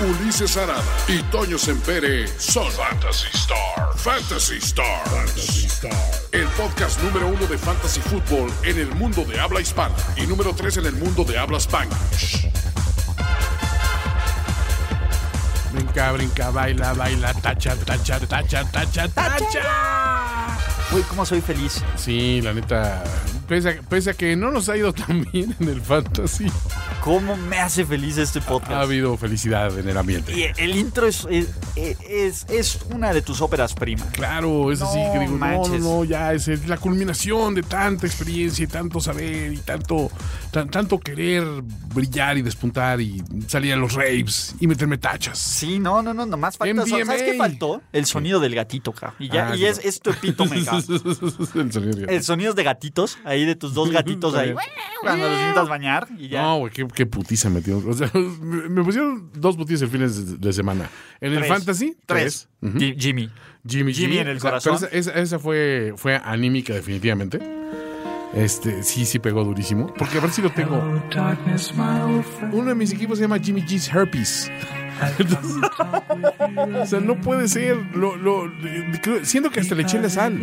Ulises Arada y Toño Sempere son Fantasy Star. Fantasy Stars. El podcast número uno de Fantasy Football en el mundo de habla hispana y número tres en el mundo de habla Spanglish. Brinca, brinca, baila, baila, tacha, tacha, tacha, tacha, tacha. Uy, cómo soy feliz. Sí, la neta, pese a, pese a que no nos ha ido tan bien en el fantasy, Cómo me hace feliz este ha podcast. habido felicidad en el ambiente. Y el intro es, es, es, es una de tus óperas prima. Claro, es así No que digo, no, no, manches. no, ya es, la culminación de tanta experiencia y tanto saber y tanto, tan- tanto querer brillar y despuntar y salir a los raves y meterme tachas. Sí, no, no, no, nomás falta. MDMA. ¿Sabes qué faltó? El sonido del gatito, ca. Y, ya, Ah, y sí. es, es tu epítome, el sonido. El sonido de gatitos, ahí de tus dos gatitos ahí. Cuando los intentas bañar y ya. No, güey, qué, qué putiza me metieron. O sea, me pusieron dos putizas el fines de, de semana. En el fantasy, Tres. Jimmy. Jimmy, Jimmy en el O sea, corazón. pero esa, esa- esa fue, fue anímica, definitivamente. Este, sí, sí pegó durísimo. Porque a ver si lo tengo. Uno de mis equipos se llama Jimmy G's Herpes. O sea, no puede ser. Lo, lo, siento que hasta le eché la sal.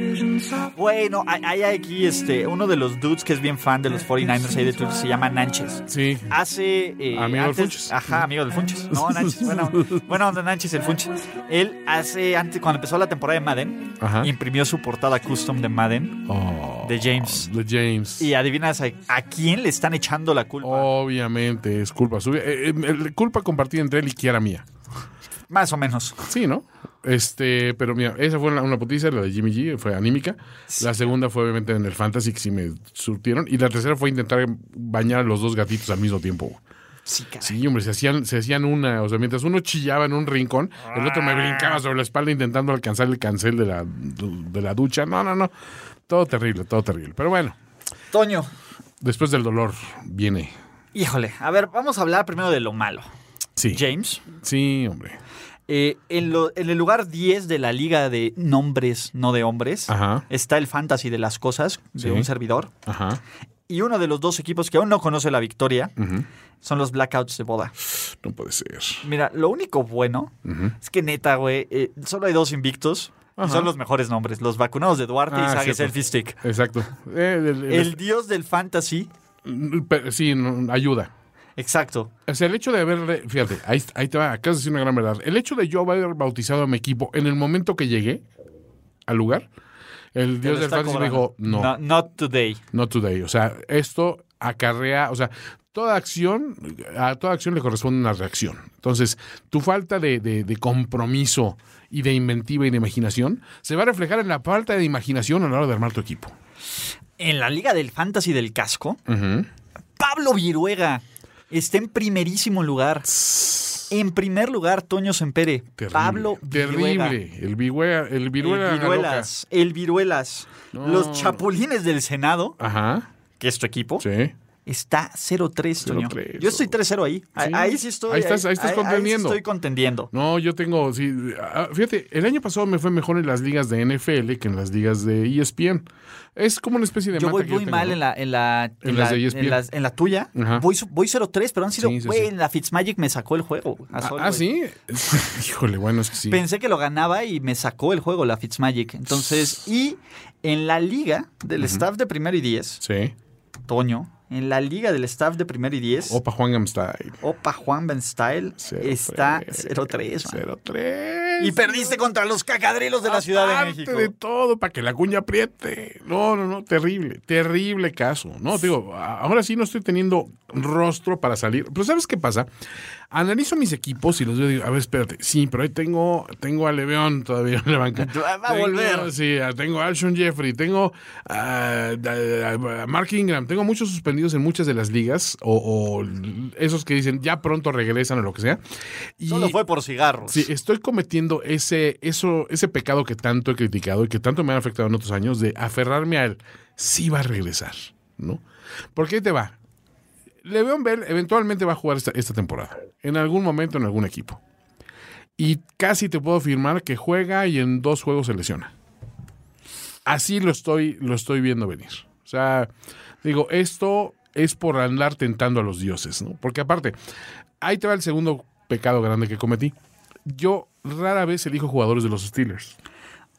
Bueno, hay, aquí este, uno de los dudes que es bien fan de los 49ers ahí de Twitter, se llama Nanches. Sí. Hace. eh, Amigo del antes- Funches. Ajá, amigo del Funches. No, Nanches. Bueno, bueno, Nanches, el Funches. Él hace. Antes, cuando empezó la temporada de Madden, Ajá. imprimió su portada custom de Madden Oh, de James. de James. Y adivinas a, a quién le están echando la culpa. Obviamente es culpa suya. Eh, eh, culpa compartida entre él y Kiara mía. Más o menos. Sí, ¿no? Este, pero mira, esa fue una, una putiza, la de Jimmy G, fue anímica. La segunda fue obviamente en el Fantasy, que sí me surtieron. Y la tercera fue intentar bañar a los dos gatitos al mismo tiempo. Sí, caray. Sí, hombre, se hacían, se hacían una, o sea, mientras uno chillaba en un rincón, el otro me brincaba sobre la espalda intentando alcanzar el cancel de la, de la ducha. No, no, no. Todo terrible, todo terrible. Pero bueno, Toño, después del dolor viene. híjole. A ver, vamos a hablar primero de lo malo. Sí. James. Sí, hombre. Eh, en, lo- en el lugar 10 de la liga de nombres, no de hombres, Ajá. está el fantasy de las cosas de Sí. un servidor. Ajá. Y uno de los dos equipos que aún no conoce la victoria son los Blackouts de boda. No puede ser. Mira, lo único bueno es que neta, güey, eh, solo hay dos invictos. Ajá. son los mejores nombres, los vacunados de Duarte Ah, y Sage cierto. Selfie Stick. Exacto. Eh, el- el- El dios del fantasy, Pero sí, ayuda. Exacto. O sea, el hecho de haberle, fíjate, ahí, ahí te va, acabas de decir una gran verdad. El hecho de yo haber bautizado a mi equipo en el momento que llegué al lugar, el dios del fantasy me dijo, no, No, Not today. not today. O sea, esto acarrea, o sea, toda acción, a toda acción le corresponde una reacción. Entonces, tu falta de, de- de compromiso y de inventiva y de imaginación se va a reflejar en la falta de imaginación a la hora de armar tu equipo. En la liga del fantasy del casco. Pablo Viruega está en primerísimo lugar. En primer lugar, Toño Sempere. Terrible. Pablo Viruega. Terrible. El viruela, el viruela El Viruelas. El Viruelas. No. Los Chapulines del Senado, Ajá. que es tu equipo, Sí. Está 0-3, Toño. 0-3, Yo estoy 3-0 ahí. Ahí- Sí. Ahí sí estoy. Ahí estás- ahí estás contendiendo. estoy contendiendo. No, yo tengo, sí, ah, fíjate, el año pasado me fue mejor en las ligas de NFL que en las ligas de E ESPN. Es como una especie de Yo voy muy mal en la, en la, En en las la- de E ESPN. en las- en la tuya. Ajá. Voy, voy 0-3, pero han sido, Sí, güey, sí. la Fitzmagic me sacó el juego. a Ah, sol, ah, sí. Híjole, bueno, es que sí. Pensé que lo ganaba y me sacó el juego la Fitzmagic. Entonces, y en la liga del staff de primero y 10, Sí. Toño, en la liga del staff de primero y 10, Opa Juan Gamstyle. Opa Juan Ben Style está 0-3. man. 0-3. Y perdiste contra los cacadrilos de la Ciudad de México. de todo, para que la cuña apriete. No, no, no, terrible, terrible caso. No, te digo, ahora sí no estoy teniendo rostro para salir. Pero ¿sabes qué pasa? Analizo mis equipos y los veo y digo, a ver, espérate, sí, pero ahí tengo, tengo a Leveón todavía en la banca. Va a Tengo- volver. Sí, tengo a Alshon Jeffrey, tengo a, a- a Mark Ingram, tengo muchos suspendidos en muchas de las ligas, o, o esos que dicen ya pronto regresan o lo que sea. Y Solo fue por cigarros. Sí, estoy cometiendo ese, eso, ese pecado que tanto he criticado y que tanto me ha afectado en otros años de aferrarme al sí va a regresar, ¿no? Porque ahí te va. Le'Veon Bell eventualmente va a jugar esta, esta temporada, en algún momento en algún equipo. Y casi te puedo afirmar que juega y en dos juegos se lesiona. Así lo estoy, lo estoy viendo venir. O sea, digo, esto es por andar tentando a los dioses, ¿no? Porque aparte, ahí te va el segundo pecado grande que cometí. Yo rara vez elijo jugadores de los Steelers.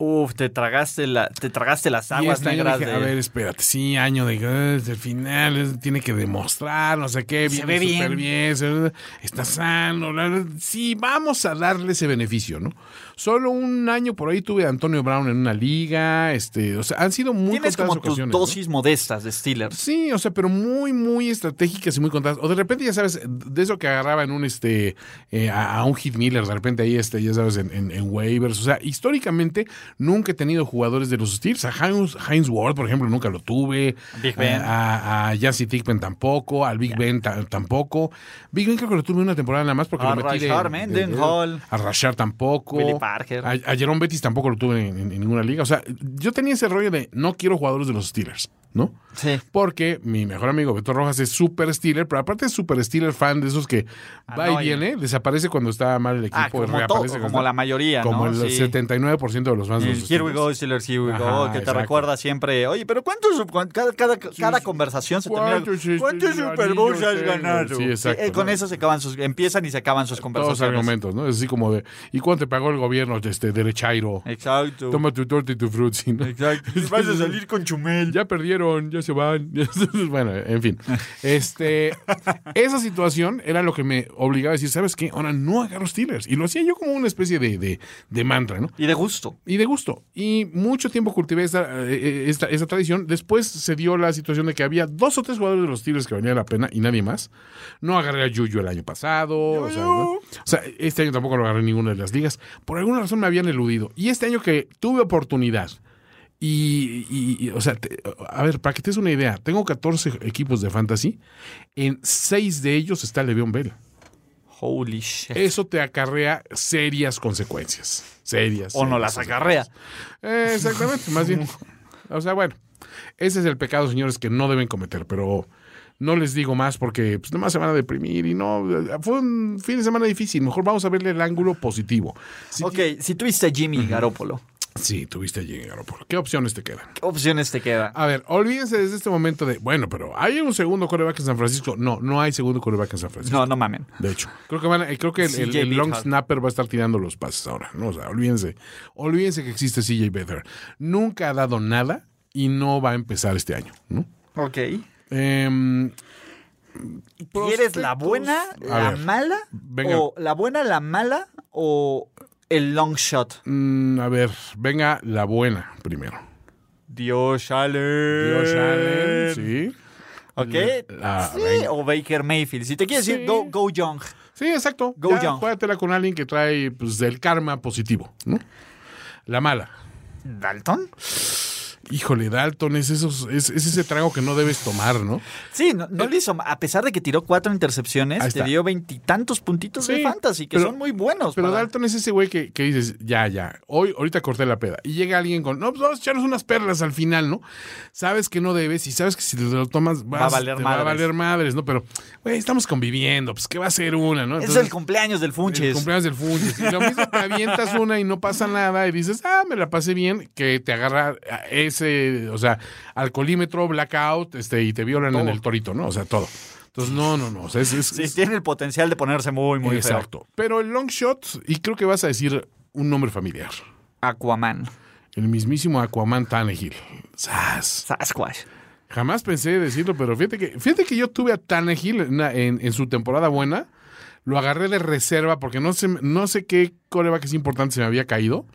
Uf, te tragaste, la, te tragaste las aguas negras dije, de... a ver, espérate, sí, año de eh, el final, eh, tiene que demostrar, no sé qué, Se viene ve súper bien, está sano, la- sí, vamos a darle ese beneficio, ¿no? Solo un año por ahí tuve a Antonio Brown en una liga, este, o sea, han sido muy Tienes como tus ocasiones, ¿no? dosis modestas de Steelers. Sí, o sea, pero muy, muy estratégicas y muy contadas. O de repente, ya sabes, de eso que agarraba en un este eh, a, a un Hit Miller, de repente ahí, este, ya sabes, en, en- en waivers. O sea, históricamente nunca he tenido jugadores de los Steelers. A Heinz, Heinz Ward, por ejemplo, nunca lo tuve. Big Ben. A, a Tickman tampoco. Al Big Ben ta- tampoco. Big Ben creo que lo tuve una temporada nada más porque A lo metí Rashard de- de- A Rashard tampoco. Billy Parker. A, a Jerome Bettis tampoco lo tuve en, en- en ninguna liga. O sea, yo tenía ese rollo de no quiero jugadores de los Steelers, ¿no? Sí. Porque mi mejor amigo Beto Rojas es super Steeler, pero aparte es super Steeler fan de esos que va y viene, desaparece cuando está mal el equipo, Ah, como, reaparece todo, como está- la mayoría, como ¿no? el Sí. 79% de los fans de El Here we go, Steelers, here we Ajá, go, que te recuerda siempre, oye, pero ¿cuántos, cuán- cada, cada, cada conversación se termina, ¿Cuántos, este, ¿cuántos Super Bowls has ganado? Sí, exacto, eh, con ¿no? eso se acaban sus, empiezan y se acaban sus Todos conversaciones. argumentos, ¿no? Es así como de, ¿y cuánto te pagó el gobierno este derechairo? Exacto. Toma tu torta y tu frutzi, ¿no? Exacto. Vas a salir con Chumel. ya perdieron, ya se van. bueno, en fin. Este, esa situación era lo que me obligaba a decir, ¿sabes qué? Ahora no agarro Steelers. Y lo hacía yo como una especie de, de, de mantra, ¿no? Y de gusto. Y de gusto. Y mucho tiempo cultivé esta, eh, esta, esta tradición. Después se dio la situación de que había dos o tres jugadores de los Steelers que valían la pena y nadie más. No agarré a Yuyu el año pasado. O sea, ¿no? O sea, este año tampoco lo agarré en ninguna de las ligas. Por alguna razón me habían eludido. Y este año que tuve oportunidad. Y, y- y, o sea, te- a ver, para que te des una idea, tengo 14 equipos de fantasy. En 6 de ellos está Le'Veon Bell. Holy shit. Eso te acarrea serias consecuencias. Serias. o no las acarrea. eh, exactamente, más bien. O sea, bueno, ese es el pecado, señores, que no deben cometer, pero no les digo más porque pues, nomás se van a deprimir y no. Fue un fin de semana difícil. Mejor vamos a verle el ángulo positivo. Si Ok, si tuviste a Jimmy Garoppolo, Sí, tuviste allí en Garoppolo. ¿Qué opciones te quedan? ¿qué opciones te quedan? A ver, olvídense desde este momento de, bueno, pero ¿hay un segundo coreback en San Francisco? No, no hay segundo coreback en San Francisco. No, no mamen. De hecho, creo que van, a- creo que el, el- CJ el long snapper va a estar tirando los pases ahora, ¿no? O sea, olvídense, olvídense que existe CJ Beathard. Nunca ha dado nada y no va a empezar este año, ¿no? Ok. Em, ¿Quieres la buena, la mala? venga. ¿O la buena, la mala? ¿O el long shot? mm, a ver, venga la buena primero. Dios Allen. Dios Allen, sí. ¿Ok? La- sí, venga. o Baker Mayfield. Si te quieres Sí. decir, go, go young. Sí, exacto. Go ya, young. Juégatela con alguien que trae pues, del karma positivo, ¿no? La mala. ¿Dalton? Híjole, Dalton, es, esos, es, es ese trago que no debes tomar, ¿no? Sí, no, no le hizo. A pesar de que tiró cuatro intercepciones, te dio veintitantos puntitos de fantasy, que pero- son muy buenos. Pero para- Dalton es ese güey que, que dices, ya, ya, hoy, ahorita corté la peda. Y llega alguien con, no, pues vamos a echarnos unas perlas al final, ¿no? Sabes que no debes y sabes que si te lo tomas vas, Va a valer te va a madres. valer madres, ¿no? Pero, güey, estamos conviviendo, pues que va a ser una, ¿no? es el cumpleaños del el Funches. cumpleaños del Funches. Y lo mismo te avientas una y no pasa nada y dices, ah, me la pasé bien, que te agarra ese, o sea, alcoholímetro, blackout, este, y te violan en el torito, ¿no? O sea, todo. Entonces, no, no, no. O sea, es, es- Sí, es- tiene el potencial de ponerse muy, muy feo. Exacto. Pero el long shot, y creo que vas a decir un nombre familiar. Aquaman. El mismísimo Aquaman Tannehill. ¡Sas! Sasquatch. Jamás pensé decirlo, pero fíjate que, fíjate que yo tuve a Tannehill en- en su temporada buena. Lo agarré de reserva porque no sé, no sé qué coreback es importante se me había caído.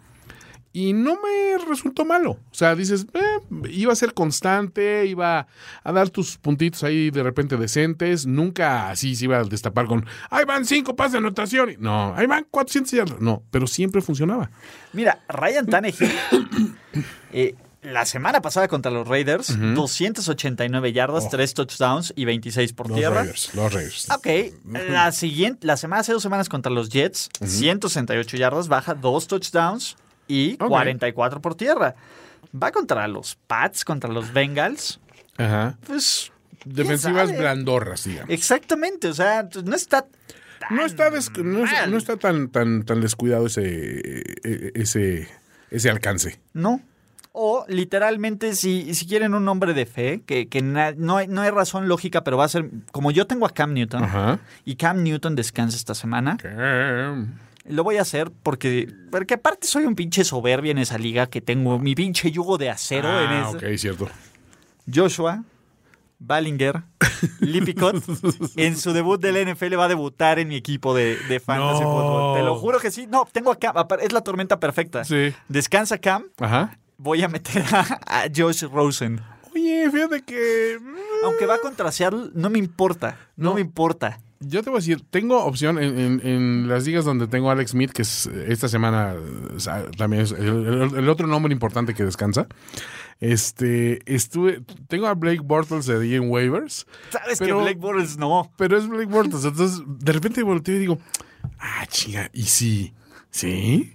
Y no me resultó malo. O sea, dices, eh, iba a ser constante, iba a dar tus puntitos ahí de repente decentes, nunca así se iba a destapar con, ahí van cinco pases de anotación. No, ahí van 400 yardas. No, pero siempre funcionaba. Mira, Ryan Tannehill, eh, la semana pasada contra los Raiders, 289 yardas, 3 touchdowns y 26 por Los tierra. Raiders, los Raiders. Ok, la siguiente, la semana hace dos semanas contra los Jets, 168 yardas, baja, 2 touchdowns y Ok. 44 por tierra. Va contra los Pats, contra los Bengals. Ajá. Pues. ¿quién Defensivas blandorras, digamos. Exactamente, o sea, pues, no está. No está, no, está tan, tan, tan descuidado ese, eh, ese, ese alcance. No. O literalmente, si, si quieren un nombre de fe, que, que na- no, hay, no hay razón lógica, pero va a ser. Como yo tengo a Cam Newton Ajá. y Cam Newton descansa esta semana, lo voy a hacer porque. Porque aparte soy un pinche soberbia en esa liga que tengo mi pinche yugo de acero en Ah, ese. ok, cierto. Joshua, Ballinger, Lippincott, en su debut del NFL va a debutar en mi equipo de, de fantasy No. football. Te lo juro que sí. No, tengo a Cam. Es la tormenta perfecta. Sí. Descansa Cam. Ajá. Voy a meter a, a Josh Rosen. Oye, fíjate que... mm, Aunque va contra Seattle, no me importa. No, No. me importa. Yo te voy a decir, tengo opción en, en- en las ligas donde tengo a Alex Smith, que es eh, esta semana o sea, también es el, otro nombre importante que descansa. Este, estuve, tengo a Blake Bortles de en waivers, Sabes Pero- que Blake Bortles no. pero es Blake Bortles. Entonces, de repente volteo y digo, ah, chinga, ¿y sí? ¿Sí?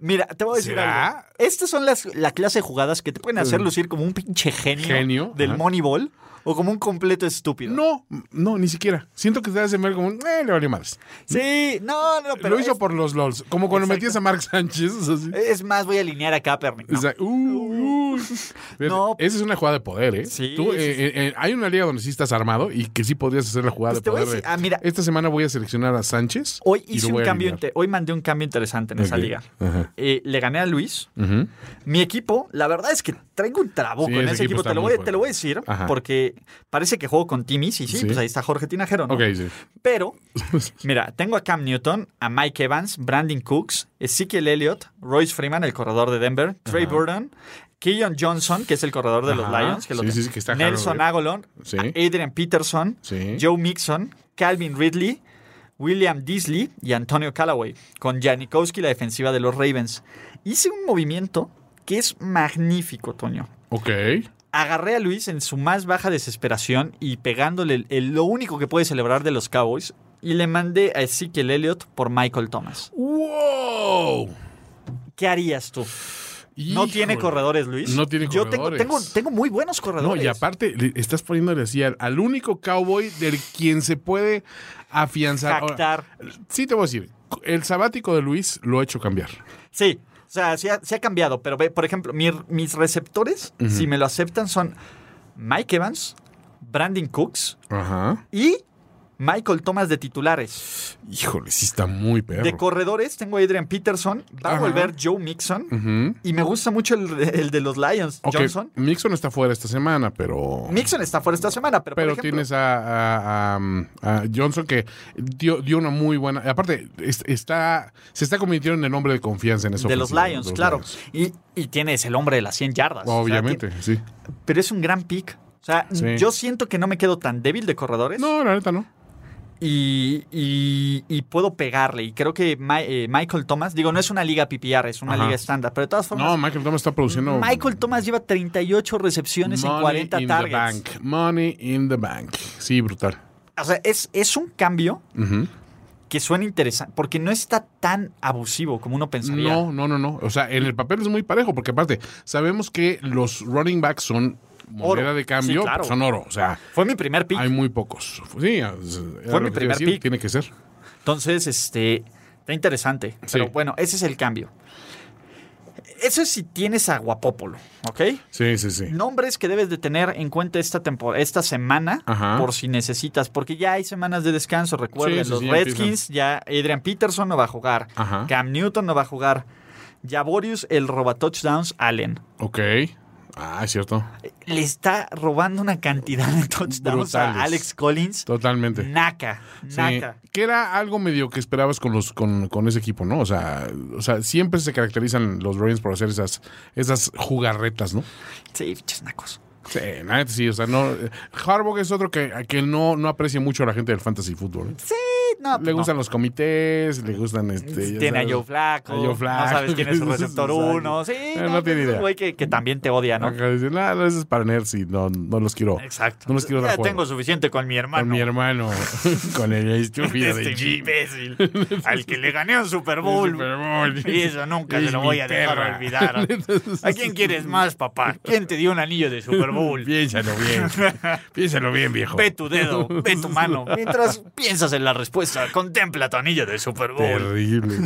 Mira, te voy a decir ¿Será? algo. Estas son las, la clase de jugadas que te pueden hacer lucir como un pinche genio, Genio, del ajá. Moneyball o como un completo estúpido. No, no, ni siquiera. Siento que te hace ver como, eh, le valió más. Sí, no, no, pero Lo hizo es, por los LOLs, como cuando Exacto. metías a Mark Sánchez. así. es más, voy a alinear a Kaepernick. ¿no? O sea, uh, uh. Fíjate, No. Esa es una jugada de poder, ¿eh? Sí, Tú, sí, eh, sí. eh, eh, hay una liga donde sí estás armado y que sí podrías hacer la jugada Pues de poder. decir- de, ah, mira. Esta semana voy a seleccionar a Sánchez. Hoy hice un cambio, hoy mandé un cambio interesante en esa liga. Eh, le gané a Luis. Mi equipo, la verdad es que traigo un trabuco Sí, en ese ese equipo Te lo, voy, fuerte. te lo voy a decir Ajá. porque parece que juego con Timis y sí, Sí. pues ahí está Jorge Tinajero, ¿no? Sí. Pero, mira, tengo a Cam Newton, a Mike Evans, Brandon Cooks, Ezekiel Elliott, Royce Freeman, el corredor de Denver, Trey Burton, Keon Johnson, que es el corredor de los Ajá. Lions, que lo que está Nelson. Agolon. Adrian Peterson. Joe Mixon, Calvin Ridley, William Disley y Antonio Callaway, con Janikowski, la defensiva de los Ravens. Hice un movimiento que es magnífico, Toño. Ok. Agarré a Luis en su más baja desesperación y pegándole el- el- lo único que puede celebrar de los Cowboys y le mandé a Ezekiel Elliott por Michael Thomas. ¡Wow! ¿Qué harías tú? ¿No tiene corredores, Luis? No tiene Yo tengo, corredores. tengo, tengo muy buenos No, corredores. y aparte, estás poniéndole así al, único cowboy del quien se puede afianzar. Ahora, sí, te voy a decir, el sabático de Luis lo ha hecho cambiar. Sí, o sea, se ha, se ha cambiado, pero ve, por ejemplo, mi- mis receptores, si me lo aceptan, son Mike Evans, Brandon Cooks y Michael Thomas de titulares. Híjole, sí está muy perro. De corredores tengo a Adrian Peterson, va a volver Joe Mixon y me gusta mucho el, el de los Lions, Johnson. Mixon está fuera esta semana, pero. Mixon está fuera esta semana, pero, Pero por ejemplo, tienes a, a- a- a Johnson que dio, dio una muy buena. Aparte, es- está, se está convirtiendo en el hombre de confianza en eso. de los Lions, claro. Y, y tienes el hombre de las 100 yardas. o sea, Obviamente, sí. pero es un gran pick. O sea, Sí. yo siento que no me quedo tan débil de corredores. No, la neta no. Y, y- y puedo pegarle. Y creo que eh, Michael Thomas, digo, no es una liga PPR, es una Ajá. liga estándar, pero de todas formas, No, Michael Thomas está produciendo. Michael Thomas lleva 38 recepciones en money 40 in targets. the bank. Money in the bank. Sí, brutal. O sea, es, es un cambio que suena interesante, porque no está tan abusivo como uno pensaría. No, no, no, no. O sea, en el papel es muy parejo, porque aparte, sabemos que los running backs son moneda Oro. de cambio, Sí, claro. son oro. O sea, Fue mi primer pick. hay muy pocos. Sí, Fue mi primer pick. Tiene que ser. Entonces, este, está interesante. Pero bueno, ese es el cambio. Eso es si tienes a Guapopolo, ¿ok? Sí, sí, sí. Nombres que debes de tener en cuenta esta temporada, esta semana, Ajá. por si necesitas, porque ya hay semanas de descanso. Recuerden, Sí, los sí, ya Redskins, ya Adrian Peterson no va a jugar, Ajá. Cam Newton no va a jugar, Javorius, el roba touchdowns, Allen. Ok. Ah, es cierto. le está robando una cantidad de touchdowns a. Alex Collins. Totalmente. Naca, Sí, naca. que era algo medio que esperabas con los con, con ese equipo, ¿no? O sea, o sea, siempre se caracterizan los Ravens por hacer esas esas jugarretas, ¿no? Sí, pinches nacos. Sí, sí, o sea, no Harbaugh es otro que, que no, no aprecia mucho a la gente del fantasy fútbol. ¿eh? Sí, no. Le no. gustan los comités, le gustan este Tiene a Joe Flaco. a Joe Flacco. No sabes quién es su receptor Exacto. uno. Sí, Eh, no, no tiene idea. güey que, que también te odia, ¿no? Acá dicen, "Ah, no, eso es para nerds y no, no los quiero. Exacto. No los quiero dar ya juego. tengo suficiente con mi hermano. Con mi hermano, con el estúpido este de Jim. imbécil. al que le gané un Super Bowl. Super Bowl. Y eso nunca Es se lo voy a dejar perra. olvidar. ¿A quién quieres más, papá? ¿Quién te dio un anillo de Super Bowl? Piénsalo bien. Piénsalo bien, viejo. Ve tu dedo, ve tu mano. Mientras piensas en la respuesta, contempla tu anillo de Super Bowl. Terrible.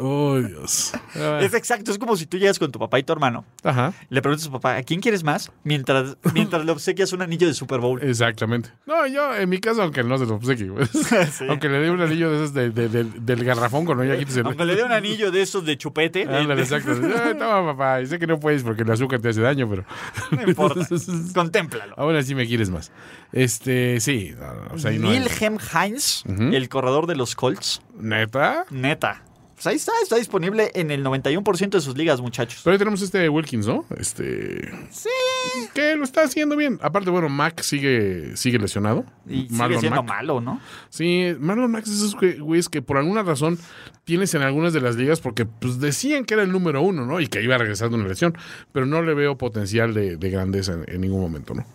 Oh, Dios. Es exacto, es como si tú llegas con tu papá y tu hermano. Ajá. Le preguntas a tu papá, ¿a quién quieres más? Mientras, mientras le obsequias un anillo de Super Bowl. Exactamente. No, yo, en mi caso, aunque no se lo obsequie, güey. Aunque le dé un anillo de esos de, de- de- del garrafón con. Aunque le dé un anillo de esos de chupete, Ándale, exacto. Toma, papá. y Sé que no puedes porque el azúcar te hace daño, pero. no importa. Contémplalo. Aún así me quieres más. Este, sí. no, no, o sea, ahí no hay- Wilhelm Heinz, el corredor de los Colts, ¿Neta? neta. Pues ahí está, está disponible en el 91% de sus ligas, muchachos. Pero ahí tenemos este Wilkins, ¿no? Este. Sí. Que lo está haciendo bien. Aparte, bueno, Mac sigue, sigue lesionado. Y sigue Marlon siendo Mack. malo, ¿no? Sí, Marlon Max es esos güey- güeyes que por alguna razón tienes en algunas de las ligas porque pues decían que era el número uno, ¿no? Y que iba a regresar de una lesión, pero no le veo potencial de, de grandeza en, en ningún momento, ¿no?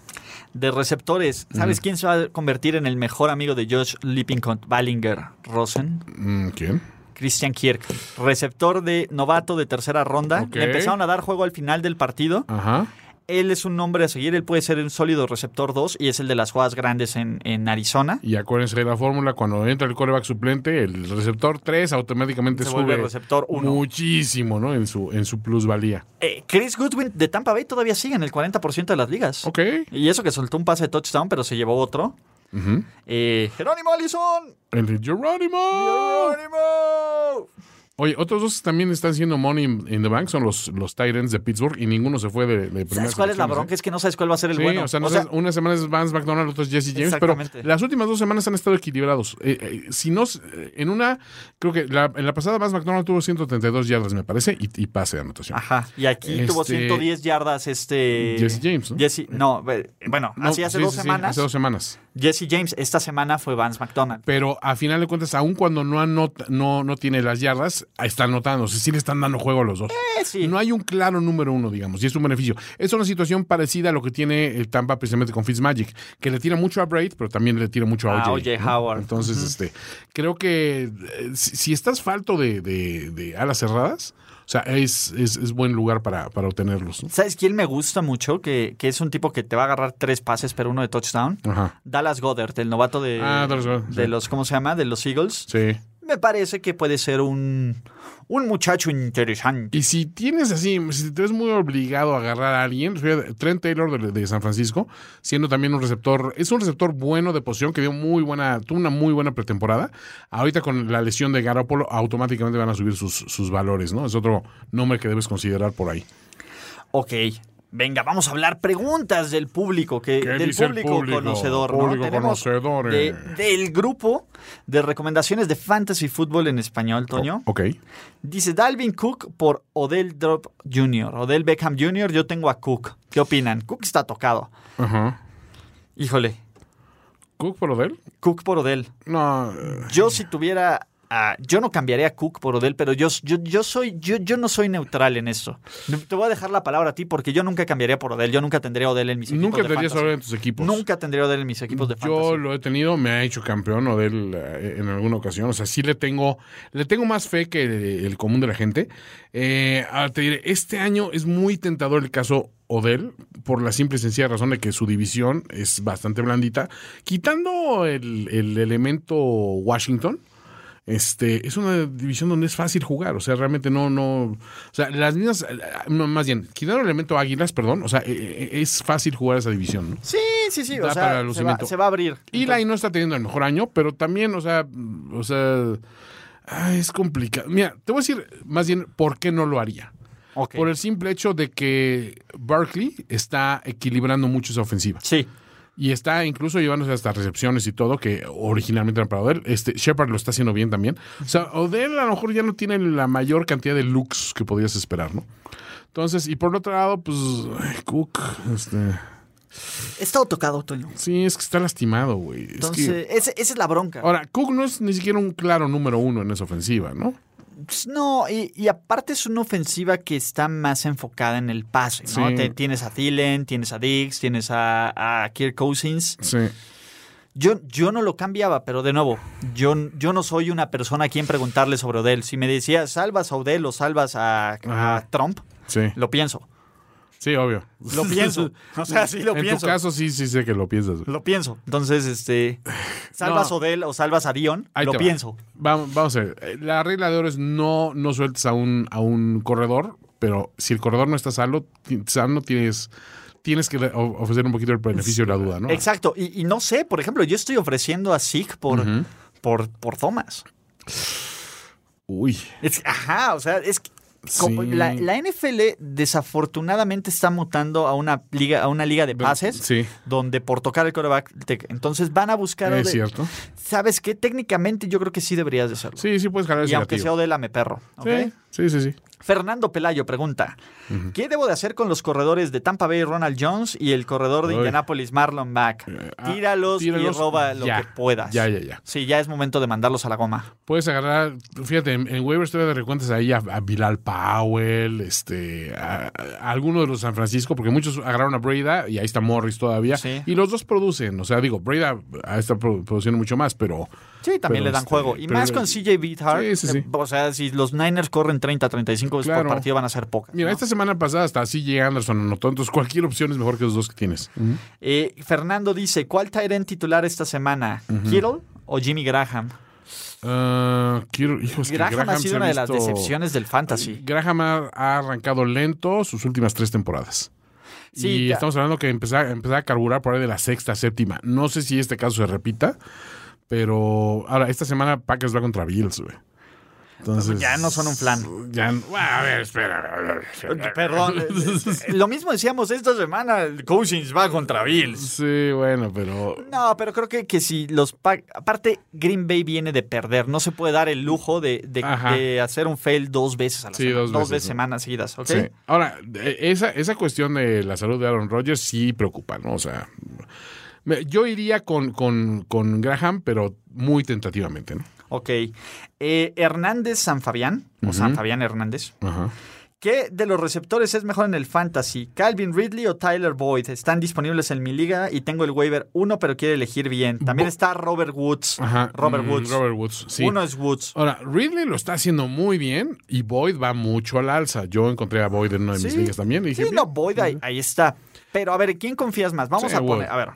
De receptores, ¿sabes quién se va a convertir en el mejor amigo de Josh Lippincott, Ballinger, Rosen? Mm, ¿Quién? Christian Kirk, receptor de novato de tercera ronda. Ok. Le empezaron a dar juego al final del partido. Ajá. Él es un nombre a seguir, él puede ser un sólido receptor 2 y es el de las jugadas grandes en, en Arizona. Y acuérdense de la fórmula, cuando entra el coreback suplente, el receptor 3 automáticamente Se sube receptor uno. muchísimo, ¿no? En su, en su plusvalía. Eh, Chris Goodwin de Tampa Bay todavía sigue en el 40% de las ligas. Ok. Y eso que soltó un pase de touchdown, pero se llevó otro. Ujú. Eh, Jerónimo Allison. El de Geronimo. Jerónimo. Oye, otros dos que también están siendo money in the bank son los, los Titans de Pittsburgh y ninguno se fue de, de primeras ¿Sabes cuál es la selecciones, bronca? ¿eh? Es que no sabes cuál va a ser el Sí, bueno. o sea, no sabes- una semana es Vance McDonald, otra es Jesse James, pero las últimas dos semanas han estado equilibrados. Eh, eh, si no, eh, en una, creo que la- en la pasada Vance McDonald tuvo 132 yardas, me parece, y, y pase de anotación. Ajá. Y aquí tuvo Este- 110 yardas este... Jesse James, ¿no? Jesse, no, eh, bueno, No, así hace sí, dos sí, semanas. hace dos semanas. Jesse James, esta semana fue Vance McDonald. Pero a final de cuentas, aun cuando no, anota, no, no tiene las yardas, está anotando. O sea, sí le están dando juego a los dos. Eh, sí. No hay un claro número uno, digamos, y es un beneficio. Es una situación parecida a lo que tiene el Tampa precisamente con Fitzmagic, que le tira mucho a Braid, pero también le tira mucho a OJ. Howard. Entonces, este, creo que eh, si, si estás falto de, de- de alas cerradas, o sea, es, es, es buen lugar para, para obtenerlos. ¿no? ¿Sabes quién me gusta mucho? Que, que es un tipo que te va a agarrar tres pases, pero uno de touchdown. Ajá. Dallas Goddard, el novato de, Ah, Dallas de sí. los, ¿cómo se llama? De los Eagles. Sí. Me parece que puede ser un, un muchacho interesante. Y si tienes así, si te ves muy obligado a agarrar a alguien, Trent Taylor de, de San Francisco, siendo también un receptor, es un receptor bueno de posición que dio muy buena, tuvo una muy buena pretemporada. Ahorita con la lesión de Garoppolo, automáticamente van a subir sus, sus valores, ¿no? Es otro nombre que debes considerar por ahí. Ok. Venga, vamos a hablar preguntas del público, que, ¿Qué del dice el público, conocedor, ¿no? Público conocedor, de- eh. del grupo de recomendaciones de fantasy fútbol en español, Toño. Ok. Dice Dalvin Cook por Odell Drop Jr. Odell Beckham Jr. Yo tengo a Cook. ¿Qué opinan? Cook está tocado. Ajá. Híjole. ¿Cook por Odell? Cook por Odell. No. eh, Yo si tuviera... a- yo no cambiaría a Cook por Odell, pero yo, yo, yo soy yo, yo no soy neutral en esto. Te voy a dejar la palabra a ti porque yo nunca cambiaría por Odell. Yo nunca tendría Odell en mis equipos Nunca tendrías. Odell en tus equipos. Nunca tendría Odell en mis equipos de Yo fantasy. lo he tenido, me ha hecho campeón Odell eh, en alguna ocasión. O sea, sí le tengo, le tengo más fe que el, el común de la gente. Eh, ahora te diré, este año es muy tentador el caso Odell, por la simple y sencilla razón de que su división es bastante blandita. Quitando el, el elemento Washington. Este, es una división donde es fácil jugar, o sea, realmente no, no, o sea, las mismas, no, más bien, quitando el elemento Águilas, perdón, o sea, eh, eh, es fácil jugar esa división, ¿no? Sí, sí, sí. O sea, se va, lucimiento. se va a abrir. Eli no está teniendo el mejor año, pero también, o sea, o sea, es complicado. Mira, te voy a decir más bien por qué no lo haría. Por el simple hecho de que Barkley está equilibrando mucho esa ofensiva. Sí. Y está incluso llevándose hasta recepciones y todo, que originalmente eran para Odell. Este, Shepard lo está haciendo bien también. O sea, Odell a lo mejor ya no tiene la mayor cantidad de looks que podías esperar, ¿no? Entonces, y por el otro lado, pues, ay, Cook, este... Estado tocado, Toño. Sí, es que está lastimado, güey. Es que- Entonces, ese- esa es la bronca. Ahora, Cook no es ni siquiera un claro número uno en esa ofensiva, ¿no? Pues No, y, y aparte es una ofensiva que está más enfocada en el pase, ¿no? Sí. Te- tienes a Thielen, tienes a Diggs, tienes a, a Kirk Cousins. Sí. Yo, yo no lo cambiaba, pero de nuevo, yo, yo no soy una persona a quien preguntarle sobre Odell. Si me decía, ¿salvas a Odell o salvas a, a. Trump? Sí. Lo pienso. Sí, obvio. Lo pienso. O sea, sí lo en pienso. tu caso, sí, sí sé que lo piensas. güey. Lo pienso. Entonces, este. ¿Salvas No. a Odell o salvas a Dion? Ahí Lo va. pienso. Vamos, vamos a ver. Eh, La regla de oro es no, no sueltes a un, a un corredor, pero si el corredor no está sano, sano tienes, tienes que ofrecer un poquito el beneficio de la duda, ¿no? Exacto. Y, y no sé, por ejemplo, yo estoy ofreciendo a Zeke por, por, por Thomas. Uy. Es- ajá, o sea, es que Sí. la, la NFL desafortunadamente está mutando a una liga, a una liga de pases, Sí, donde por tocar el te- entonces van a buscar. es cierto. ¿Sabes qué? Técnicamente yo creo que sí deberías de hacerlo. Sí, sí puedes jalar y ese aunque sea. Odell, me perro. ¿ok? Sí, sí, sí, sí. Fernando Pelayo pregunta: ¿Qué debo de hacer con los corredores de Tampa Bay Ronald Jones y el corredor de. Indianapolis Marlon Mack? ah, Tíralos, y roba lo ya. que puedas. Ya, ya, ya. Sí, ya es momento de mandarlos a la goma. Puedes agarrar, fíjate, en, en waivers de recuentas ahí a, a Bilal Powell, este, a, a alguno de los San Francisco, porque muchos agarraron a Breda y ahí está Morris todavía. Sí. Y los dos producen, o sea, digo, Breda está produ- produciendo mucho más, pero Sí, también Pero, le dan este, juego. Y pero- más con CJ Beathard. Sí, sí, sí. eh, O sea, si los Niners corren 30, 35 Claro. por partido, van a ser pocas. mira, ¿no? esta semana pasada hasta CJ Anderson anotó, entonces cualquier opción es mejor que los dos que tienes. Eh, Fernando dice: ¿Cuál Tyrant titular esta semana? ¿Kittle o Jimmy Graham? Ah, quiero, hijos, que Graham, ha sido una de las decepciones del fantasy. Graham ha, ha arrancado lento sus últimas tres temporadas. Sí, y ya- estamos hablando que empezaba, empezaba a carburar por ahí de la sexta, séptima. No sé si este caso se repita, pero ahora, esta semana Packers va contra Bills, güey. Entonces, Ya no son un flan. Ya, bueno, a ver, espera. Perdón. eh, eh, Lo mismo decíamos esta semana: Cousins va contra Bills. Sí, bueno, pero. No, pero creo que, que si los aparte Green Bay viene de perder, no se puede dar el lujo de, de- hacer un fail dos veces a la Sí, semana, dos dos veces, veces semanas seguidas, ¿ok? Sí. Ahora, eh, esa, esa cuestión de la salud de Aaron Rodgers sí preocupa, ¿no? O sea, yo iría con, con, con Graham, pero muy tentativamente, ¿no? Ok. Eh, Hernández San Fabián, o San Fabián Hernández. Ajá. ¿Qué de los receptores es mejor en el fantasy? ¿Calvin Ridley o Tyler Boyd? Están disponibles en mi liga y tengo el waiver uno, pero quiere elegir bien. También está Robert Woods. Ajá. Robert Mm, Woods. Robert Woods, sí. Uno es Woods. Ahora, Ridley lo está haciendo muy bien y Boyd va mucho al alza. Yo encontré a Boyd en una de mis Sí. ligas también. Y dije, Sí, no, Boyd ahí, ahí está. Pero a ver, ¿quién confías más? Vamos Sí, a poner, a ver,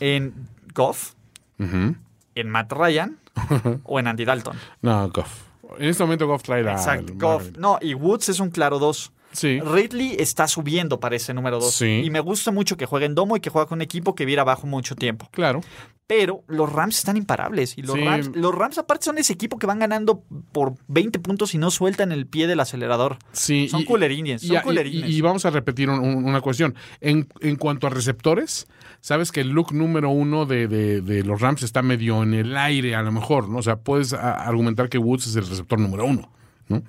en Goff, Ujú. En Matt Ryan o en Andy Dalton. No, Goff. En este momento Goff trae la... Exacto, Goff. No, y Woods es un claro 2. Sí. Ridley está subiendo para ese número 2. Sí. Y me gusta mucho que juegue en domo y que juegue con un equipo que viera abajo mucho tiempo. Claro. Pero los Rams están imparables. Y los, Sí. Rams, los Rams, aparte, son ese equipo que van ganando por 20 puntos y no sueltan el pie del acelerador. Sí. Son culerines, son y- culerines. Y, vamos a repetir un- un- una cuestión. En, en cuanto a receptores, sabes que el look número uno de, de- de los Rams está medio en el aire, a lo mejor, ¿no? O sea, puedes argumentar que Woods es el receptor número uno, ¿no?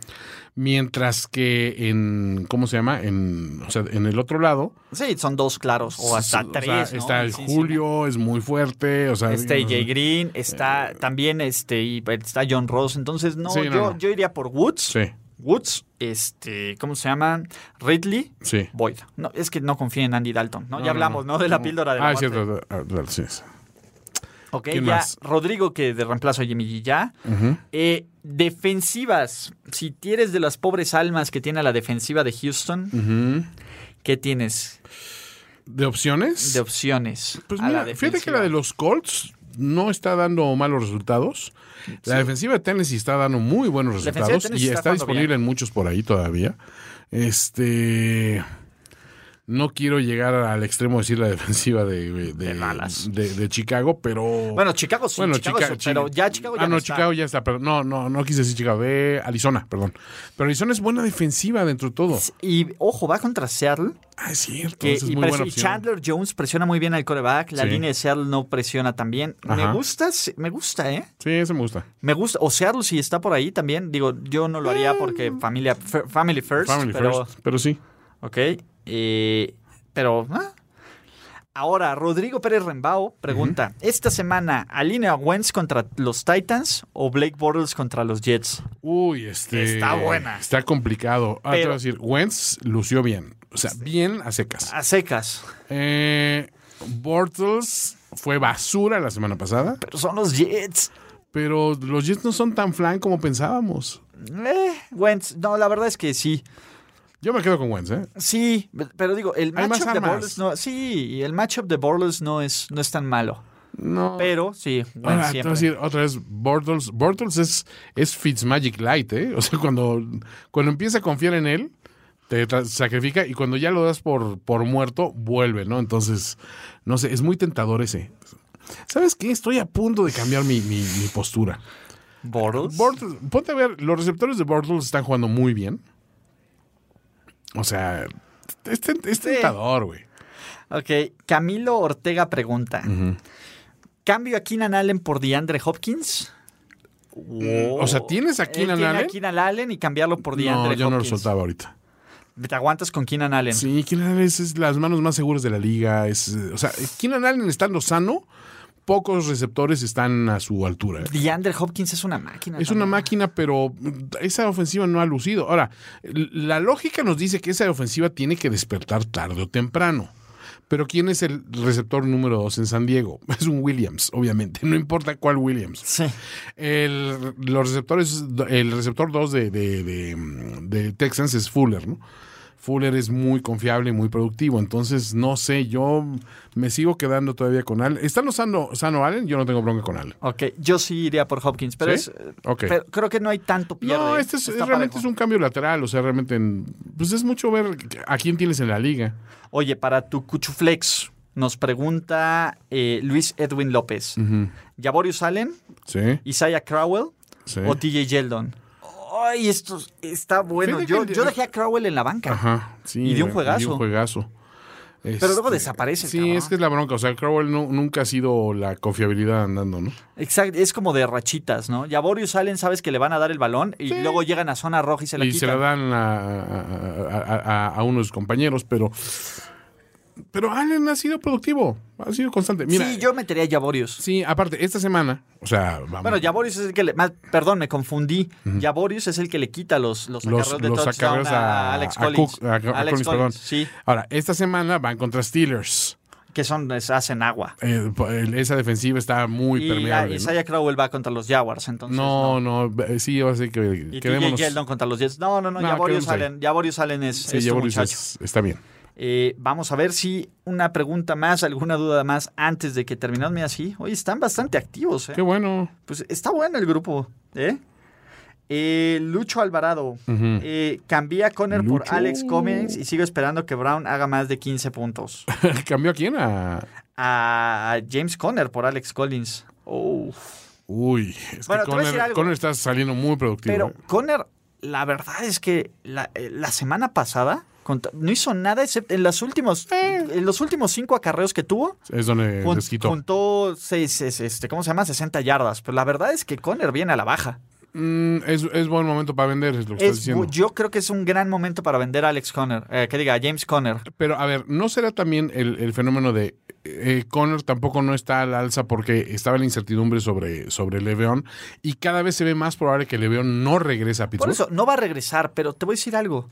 Mientras que en, ¿cómo se llama? En, o sea, en el otro lado, Sí, son dos claros, o hasta o tres. sea, ¿no? está el Sí, sí, Julio, es muy fuerte, o sea, Está AJ Green, está también este, y está John Ross. Entonces, no, Sí, yo, yo iría por Woods. Sí, Woods, este, ¿cómo se llama? Ridley, sí. Boyd. No, es que no confío en Andy Dalton, ¿no? No, ya hablamos, ¿no? De la píldora de la Ah, es muerte. cierto. ah, sí. Ok, ¿Quién ya. más? Rodrigo, que de reemplazo a Jimmy G ya. Eh, defensivas. Si tienes de las pobres almas que tiene la defensiva de Houston. ¿qué tienes ¿De opciones? de opciones? Pues mira, fíjate que la de los Colts no está dando malos resultados. La defensiva de Tennessee está dando muy buenos resultados y está está disponible bien. en muchos por ahí todavía. Este. No quiero llegar al extremo de decir la defensiva de, de, De Dallas. de- de Chicago, pero. Bueno, Chicago sí, Bueno, Chicago Chica- sí, pero ya Chicago ya Ah, no, no está. Chicago ya está, pero no, no, no quise decir Chicago, de Arizona, perdón. Pero Arizona es buena defensiva dentro de todo. Y ojo, va contra Seattle. Ah, es cierto. Que, es y, muy buena y. Chandler Jones presiona muy bien al coreback. La Sí. línea de Seattle no presiona tan bien. Me Ajá. gusta, me gusta, ¿eh? Sí, ese me gusta. Me gusta. O Seattle si está por ahí también. Digo, yo no lo haría porque familia, f- family first. Family pero, first, pero sí. Ok. Eh, pero. ah. Ahora, Rodrigo Pérez Rembao pregunta: ¿Esta semana alinea Wentz contra los Titans o Blake Bortles contra los Jets? Uy, este. Está buena. Está complicado. Ah, te Pero- voy a decir, Wentz lució bien. O sea, bien a secas. A secas. Eh, Bortles fue basura la semana pasada, Pero son los Jets. pero los Jets no son tan flan como pensábamos. Eh, Wentz, no, la verdad es que sí. Yo me quedo con Wentz, ¿eh? Sí, pero digo, el matchup de. Bortles no, sí, el matchup de Bortles no es, no es tan malo. No. Pero sí, Wentz Ahora, te voy a siempre. decir otra vez, Bortles, Bortles es, es Fitzmagic Light, ¿eh? O sea, cuando, cuando empieza a confiar en él, te sacrifica y cuando ya lo das por, por muerto, vuelve, ¿no? Entonces, no sé, es muy tentador ese. ¿Sabes qué? Estoy a punto de cambiar mi, mi- mi postura. Bortles. Bortles, ponte a ver, los receptores de Bortles están jugando muy bien. O sea, es, es tentador, güey. Ok, Camilo Ortega pregunta. ¿Cambio a Keenan Allen por DeAndre Hopkins? O sea, ¿tienes a Él Keenan tiene Allen? a Keenan Allen y cambiarlo por DeAndre No, yo no lo soltaba ahorita. Te aguantas con Keenan Allen. Sí, Keenan Allen es, es las manos más seguras de la liga. Es, eh, o sea, Keenan Allen estando sano, pocos receptores están a su altura. ¿eh? DeAndre Hopkins es una máquina. Es una también. máquina, pero esa ofensiva no ha lucido. Ahora, la lógica nos dice que esa ofensiva tiene que despertar tarde o temprano. Pero ¿quién es el receptor número dos en San Diego? Es un Williams, obviamente. No importa cuál Williams. Sí. El, los receptores, el receptor 2 de, de, de, de Texans es Fuller, ¿no? Fuller es muy confiable y muy productivo. Entonces, no sé, yo me sigo quedando todavía con Allen. ¿Están sano, sano Allen? Yo no tengo bronca con Allen. Ok, yo sí iría por Hopkins, pero, ¿Sí? es, pero creo que no hay tanto pierde. No, este es, realmente parejo. es un cambio lateral. O sea, realmente, en- pues es mucho ver a quién tienes en la liga. Oye, para tu Cuchuflex, nos pregunta eh, Luis Edwin López. ¿Yaborius Allen, Sí, Isaiah Crowell sí. o TJ Yeldon? Ay, esto está bueno. Yo, yo dejé a Crowell en la banca. Ajá, sí. Y de un juegazo. y de un juegazo. Pero luego Este, desaparece el Sí, cabrón. es que es la bronca. O sea, Crowell no- nunca ha sido la confiabilidad andando, ¿no? Exacto, es como de rachitas, ¿no? Yaborius Allen sabes que le van a dar el balón y luego llegan a zona roja y se la y se la quitan. dan a, a, a- a- a uno de sus compañeros, pero pero Allen ha sido productivo, ha sido constante. Mira, sí, yo metería a Yaborius. sí, aparte, esta semana, o sea, vamos, Bueno, Yaborius es el que le. más- perdón, me confundí. Yaborius es el que le quita los, los los, acarreos de los touchdown a, a, Alex a Collins. Cook- a- a Alex Collins, perdón. Sí, Ahora, esta semana van contra Steelers. que son, hacen agua. Eh, esa defensiva está muy y permeable. ah, ¿no? Isaiah Crowell va contra los Jaguars, entonces. No, no, eh, sí, va a ser que Y quedémonos. Contra los Jets. No, no, no, No, Yaborius. Allen, Yaborius Allen es, Sí, es tu Yaborius muchacho. es- está bien. Eh, vamos a ver si una pregunta más, alguna duda más antes de que terminemos. Mira, sí, oye, están bastante activos. ¿eh? Qué bueno. Pues está bueno el grupo. ¿eh? Eh, Lucho Alvarado. eh, cambié a Conner por. Alex Cummings y sigo esperando que Brown haga más de 15 puntos. ¿Cambió a quién? A... A James Conner por Alex Collins. Oh. Uy, es Bueno, que Conner, está saliendo muy productivo. Pero ¿eh? Conner, la verdad es que la, la semana pasada contra- no hizo nada excepto en los últimos, en los últimos cinco acarreos que tuvo. Es donde Jun-. Juntó seis, es- este, ¿cómo se llama? 60 yardas. Pero la verdad es que Conner viene a la baja. Mm, es, es buen momento para vender, es lo que estás Es diciendo. bu- yo creo que es un gran momento para vender a Alex Conner. eh, que diga, a James Conner. Pero a ver, ¿no será también el, el fenómeno de eh, Connor tampoco no está al alza porque estaba la incertidumbre sobre, sobre Leveón y cada vez se ve más probable que Leveón no regrese a Por Pittsburgh? eso, no va a regresar, pero te voy a decir algo.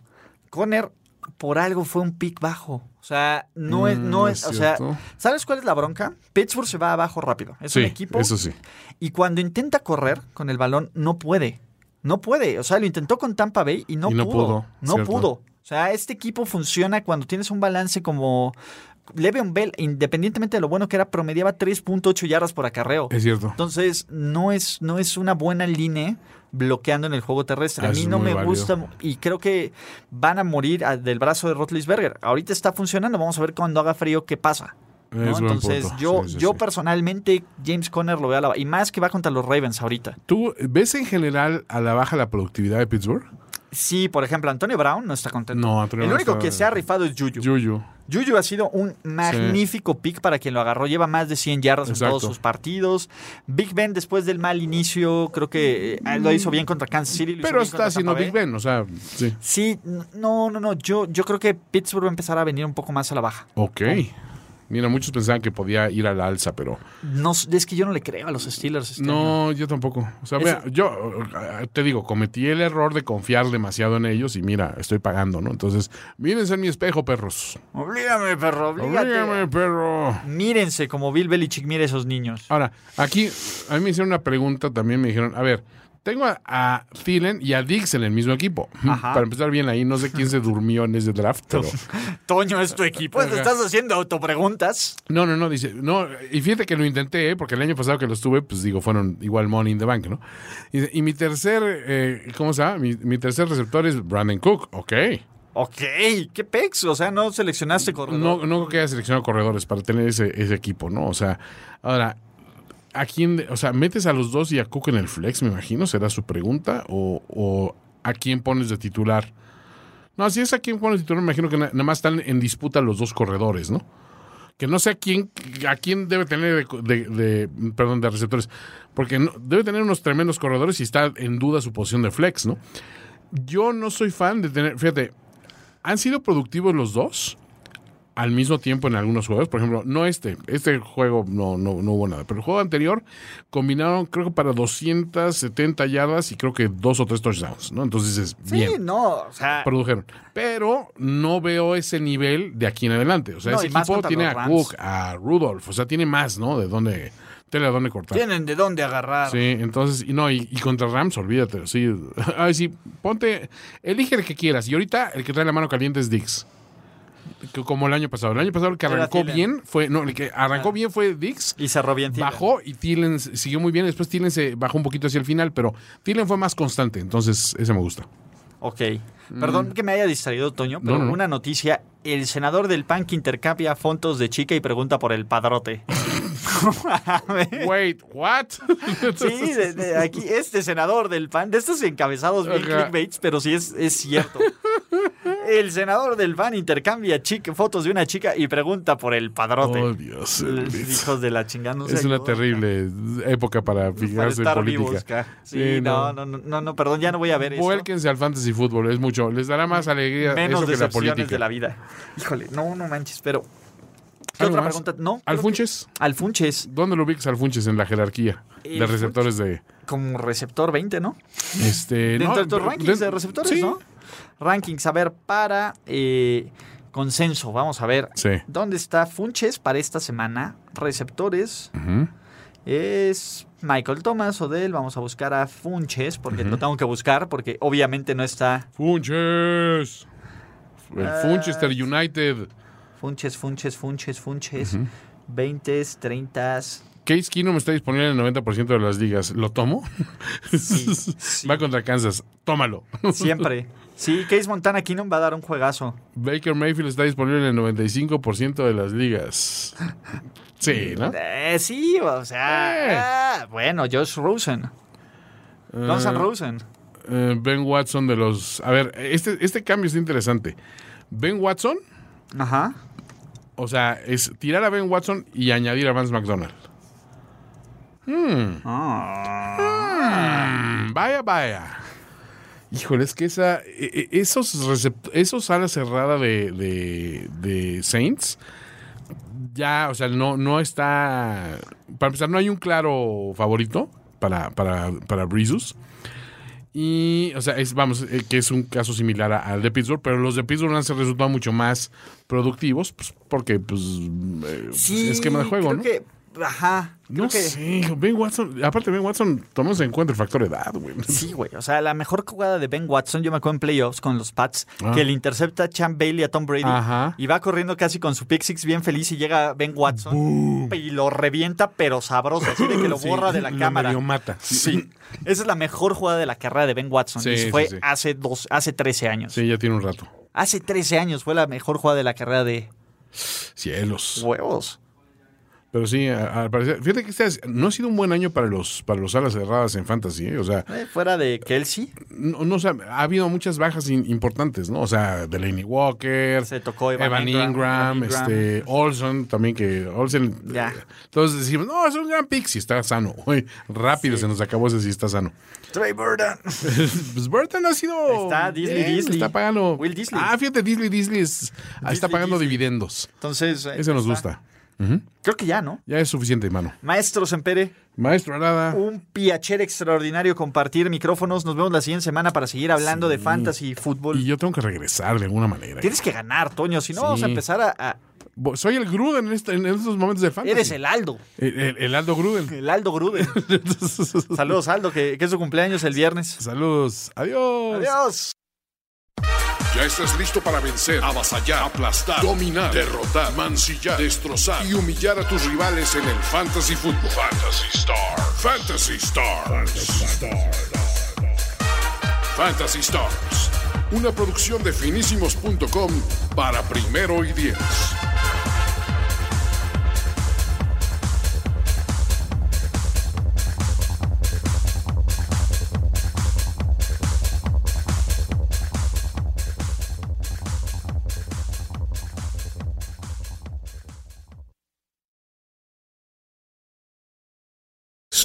Conner, por algo, fue un pick bajo. O sea, no es, no Mm, es, es o sea. ¿sabes cuál es la bronca? Pittsburgh se va abajo rápido. Es sí, un equipo. eso sí. Y cuando intenta correr con el balón, no puede. No puede. O sea, lo intentó con Tampa Bay y no, Y no pudo. pudo, No cierto. pudo. O sea, este equipo funciona cuando tienes un balance como Le'Veon Bell, independientemente de lo bueno que era, promediaba 3.8 yardas por acarreo. Es cierto. Entonces, no es, no es una buena línea bloqueando en el juego terrestre. Ah, A eso mí no me válido. gusta y creo que van a morir del brazo de Rotlisberger. Ahorita está funcionando, vamos a ver cuando haga frío qué pasa. Entonces, yo, Sí, sí, yo sí. personalmente, James Conner lo veo a la Y más que va contra los Ravens ahorita. ¿Tú ves en general a la baja la productividad de Pittsburgh? Sí, por ejemplo, Antonio Brown no está contento. No, Antonio El único está- que se ha rifado es Juju. Yuyu. Juju ha sido un magnífico pick para quien lo agarró. Lleva más de 100 yardas Exacto. en todos sus partidos. Big Ben, después del mal inicio, creo que eh, lo hizo bien contra Kansas City. lo Pero está haciendo Big. Ben, o sea, sí. No, no, no. Yo, yo creo que Pittsburgh va a empezar a venir un poco más a la baja. Ok. Mira, muchos pensaban que podía ir a la alza, pero No, es que yo no le creo a los Steelers. este año. no, yo tampoco. O sea, mira, yo eh, te digo, cometí el error de confiar demasiado en ellos y mira, estoy pagando, ¿no? Entonces, mírense en mi espejo, perros. Oblígame, perro, oblígate. Oblígame, perro. Mírense como Bill Belichick mira a esos niños. Ahora, aquí a mí me hicieron una pregunta, también me dijeron, a ver, tengo a, a Thielen y a Dix en el mismo equipo. Ajá. Para empezar bien ahí, no sé quién se durmió en ese draft, pero... Toño, es tu equipo. Ajá. ¿Estás haciendo autopreguntas? No, no, no, dice, no, y fíjate que lo intenté, ¿eh? porque el año pasado que los tuve, pues digo, fueron igual Money in the Bank, ¿no? Y, y mi tercer, eh, ¿cómo se llama? Mi, mi tercer receptor es Brandon Cook, ok. Ok, qué pex. O sea, no seleccionaste corredor. No, no creo que haya seleccionado corredores para tener ese, ese equipo, ¿no? O sea, ahora, ¿a quién, o sea, metes a los dos y a Cook en el flex, me imagino, será su pregunta, o, o a quién pones de titular? No, si es a quién pones de titular, me imagino que na- nada más están en disputa los dos corredores, ¿no? Que no sé a quién, a quién debe tener de- de- perdón, de receptores, porque no- debe tener unos tremendos corredores y está en duda su posición de flex, ¿no? Yo no soy fan de tener, fíjate, han sido productivos los dos al mismo tiempo en algunos juegos. Por ejemplo, no este, este juego no, no, no hubo nada, pero el juego anterior combinaron creo que para 270 yardas y creo que dos o tres touchdowns, ¿no? Entonces es Sí, bien. no, o sea, Produjeron. Pero no veo ese nivel de aquí en adelante. O sea, No, ese equipo tiene a. Cook, a Rudolph. O sea, tiene más, ¿no? De dónde, tele a dónde cortar. tienen de dónde agarrar. Sí, entonces, y no, y, y contra Rams, olvídate, sí. Ay, sí, ponte, elige el que quieras. Y ahorita el que trae la mano caliente es Dix. Que Como el año pasado. El año pasado el que arrancó bien fue, no, el que arrancó bien fue Dix. Y cerró bien. Thielen. Bajó y Thielen siguió muy bien. Después Thielen se bajó un poquito hacia el final, pero Thielen fue más constante. Entonces, ese me gusta. Ok. Perdón que me haya distraído, Toño, pero Mm. No, no, no. una noticia. El senador del PAN que intercambia fontos de chica y pregunta por el padrote. Wait, what? Sí, de- de aquí, este senador del PAN, de estos encabezados bien clickbaits, pero sí es, es cierto. El senador del PAN intercambia chica- fotos de una chica y pregunta por el padrote. Oh, Dios. Los Hijos de la chingada. no Es una terrible época para Para fijarse en estar política. vivos. Sí, no, no, no, no, no, perdón, ya no voy a ver eso. Vuélquense al fantasy fútbol, es mucho. Les dará más alegría Menos eso que la política. de la vida. Híjole, no, no manches, pero. ¿Qué ¿Algo otra más? pregunta? No. ¿Alfunches? que- Alfunches, ¿Dónde lo ubicas Alfunches en la jerarquía de receptores de como receptor 20, ¿no? este Dentro no, de tus rankings de- de receptores, sí. ¿no? Rankings, a ver, para eh, consenso, vamos a ver. Sí. ¿Dónde está Funches para esta semana? Receptores es Michael Thomas, Odell. Vamos a buscar a Funches, porque lo tengo que buscar, porque obviamente no está Funches. El Ah, Funchester United. Funches, Funches, Funches, Funches. 20, 30. Case Keenum está disponible en el 90% de las ligas. ¿Lo tomo? Sí, sí. Va contra Kansas. Tómalo. Siempre. Sí, Case Montana Keenum va a dar un juegazo. Baker Mayfield está disponible en el 95% de las ligas. Sí, ¿no? Eh, sí, o sea. Eh. ah, bueno, Josh Rosen. Gonzalo Eh, Rosen. eh, ben Watson de los... A ver, este, este cambio es interesante. Ben Watson, Ajá. o sea, es tirar a Ben Watson y añadir a Vance McDonald. Ah. Mm, vaya, vaya. Híjole, es que esa, e- e- esos, esos alas cerrada de, de, de Saints, ya, o sea, no, no está. Para empezar, no hay un claro favorito para, para, para Breezus. Y, o sea, es, vamos, eh, que es un caso similar al de Pittsburgh, pero los de Pittsburgh han resultado mucho más productivos, pues, porque, pues, eh, Sí, esquema de juego, creo ¿no? que Ajá. No que, sé, Ben Watson, aparte Ben Watson, tomamos en cuenta el factor edad, güey. Sí, güey. O sea, la mejor jugada de Ben Watson, yo me acuerdo en playoffs con los Pats, Ah. que le intercepta a Champ Bailey a Tom Brady Ajá. y va corriendo casi con su pick six bien feliz y llega Ben Watson y lo revienta, pero sabroso, así de que lo Sí, borra de la lo cámara. medio mata. Sí. Esa es la mejor jugada de la carrera de Ben Watson. Sí, y fue sí. hace dos, hace 13 años. Sí, ya tiene un rato. Hace 13 años fue la mejor jugada de la carrera de Cielos. huevos. Pero sí, al parecer, fíjate que este no ha sido un buen año para los para los alas cerradas en fantasy, ¿eh? o sea, Eh, fuera de Kelsey, no, no, o sea, ha habido muchas bajas in- importantes, ¿no? O sea, Delaney Walker, Se tocó Evan Evan, Ingram, Ingram, este Olson también que Olsen Ya. Entonces decimos, "No, es un gran pick si está sano." Uy, rápido se nos acabó ese si está sano. Trey Burton. pues Burton ha sido Está Disley, bien, Disley. está pagando Will Disley. Ah, fíjate, Disley Disley es- está Disley, pagando dividendos. Entonces, Ese nos está. gusta. Creo que ya, ¿no? Ya es suficiente, mano. Maestro Sempere, Maestro Arada. un piacher extraordinario compartir micrófonos. Nos vemos la siguiente semana para seguir hablando de fantasy y fútbol. Y yo tengo que regresar de alguna manera. Tienes que ganar, Toño, si no Sí. vamos a empezar a... Soy el Gruden en, este- en estos momentos del fantasy. Eres el Aldo, El, el- el Aldo Gruden. el Aldo Gruden. Saludos, Aldo, que, que es su cumpleaños el viernes. Saludos. Adiós. Adiós. Ya estás listo para vencer, avasallar, aplastar, dominar, derrotar, mancillar, destrozar y humillar a tus rivales en el Fantasy Football. Fantasy Star. Fantasy Stars. Fantasy Stars. Una producción de finísimos.com para primero y diez.